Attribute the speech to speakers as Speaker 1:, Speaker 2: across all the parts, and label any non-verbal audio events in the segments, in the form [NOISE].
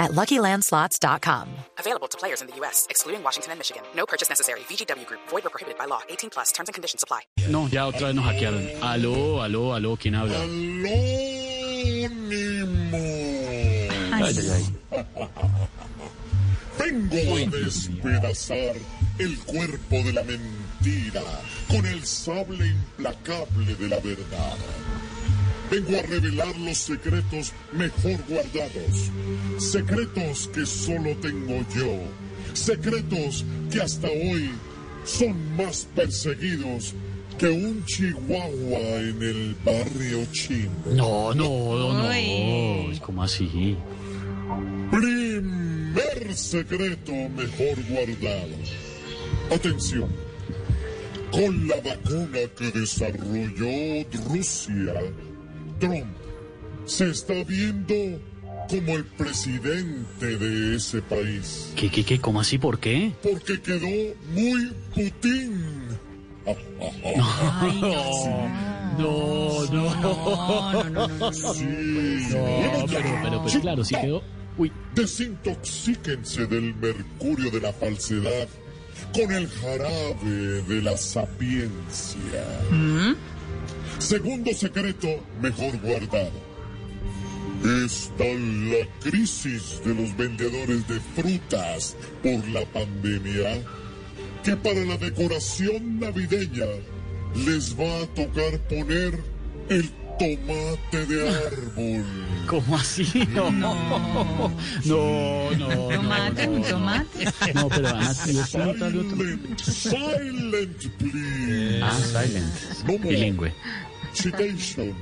Speaker 1: at LuckyLandSlots.com.
Speaker 2: Available to players in the U.S., excluding Washington and Michigan. No purchase necessary. VGW Group. Void or prohibited by law. 18 plus. Terms and conditions apply.
Speaker 3: No, ya otra vez nos hackearon. Aló, aló, aló, ¿quién habla?
Speaker 4: Anónimo.
Speaker 3: Ay, ay, ay.
Speaker 4: Vengo a despedazar el cuerpo de la mentira con el sable implacable de la verdad. Vengo a revelar los secretos mejor guardados. Secretos que solo tengo yo. Secretos que hasta hoy son más perseguidos que un chihuahua en el barrio chino.
Speaker 3: No, no, no, no. ¿Cómo así?
Speaker 4: Primer secreto mejor guardado. Atención. Con la vacuna que desarrolló Rusia, Trump se está viendo como el presidente de ese país.
Speaker 3: ¿Qué, qué, qué? ¿Cómo así? ¿Por qué?
Speaker 4: Porque quedó muy Putin.
Speaker 3: No, no.
Speaker 4: Sí.
Speaker 3: No, pero, pero, pues claro, sí quedó. Uy,
Speaker 4: Desintoxíquense del mercurio de la falsedad con el jarabe de la sapiencia. Segundo secreto, mejor guardado. Está la crisis de los vendedores de frutas por la pandemia, que para la decoración navideña les va a tocar poner el tomate de [LAUGHS] árbol.
Speaker 3: ¿cómo así? No, no, no. no,
Speaker 5: Tomate,
Speaker 3: no,
Speaker 5: un
Speaker 3: no.
Speaker 5: tomate.
Speaker 3: No, pero.
Speaker 4: Silent, silent, please.
Speaker 3: Ah, silent. Bilingüe.
Speaker 4: Citation.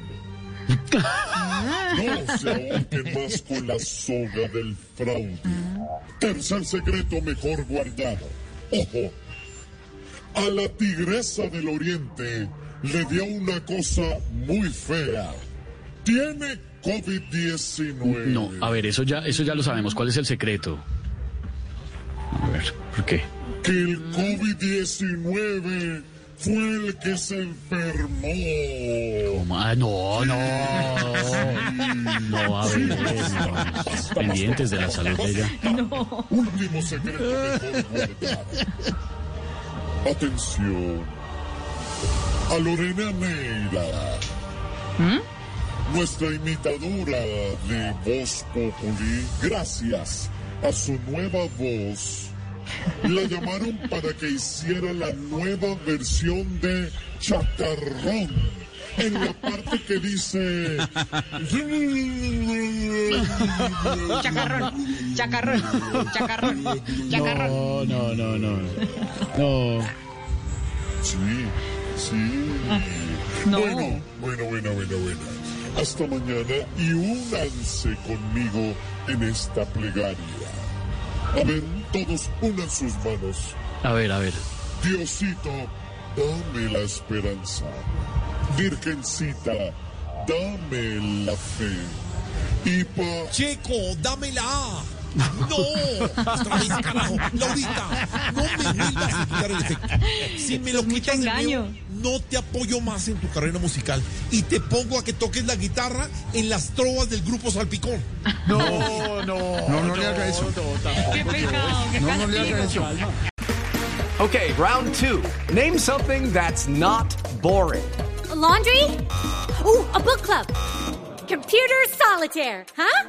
Speaker 4: No se ahorquen más con la soga del fraude. Tercer secreto mejor guardado. Ojo. A la tigresa del oriente le dio una cosa muy fea. Tiene COVID-19.
Speaker 3: No, a ver, eso ya, eso ya lo sabemos. ¿Cuál es el secreto? A ver, ¿por qué?
Speaker 4: Que el COVID-19 fue el que se enfermó.
Speaker 3: ¿Cómo? Ah, no, no. No, a ver, no. pendientes de la salud de ella.
Speaker 4: Último secreto guardado. Atención. A Lorena Neira. Nuestra imitadora de Voz Populi, gracias a su nueva voz, la llamaron para que hiciera la nueva versión de Chacarrón. En la parte que dice...
Speaker 5: Chacarrón, [LAUGHS] chacarrón, chacarrón, chacarrón.
Speaker 3: No, no, no, no. No.
Speaker 4: Sí, sí.
Speaker 5: No.
Speaker 4: Bueno, bueno, bueno, bueno, bueno. Hasta mañana y únanse conmigo en esta plegaria. A ver, todos unan sus manos.
Speaker 3: A ver, a ver.
Speaker 4: Diosito, dame la esperanza. Virgencita, dame la fe. Y pa...
Speaker 6: Checo, dámela. No, otra vez, carajo. Laurita, no me vuelvas a quitar el efecto. Si me lo quitas de nuevo, no te apoyo más en tu carrera musical. Y te pongo a que toques la guitarra en las trovas del grupo Salpicón.
Speaker 3: No, no. No, no le haga eso.
Speaker 5: Qué pecado, qué castigo.
Speaker 7: Okay, round two. Name something that's not boring.
Speaker 8: A laundry? Ooh, a book club. Computer solitaire, huh?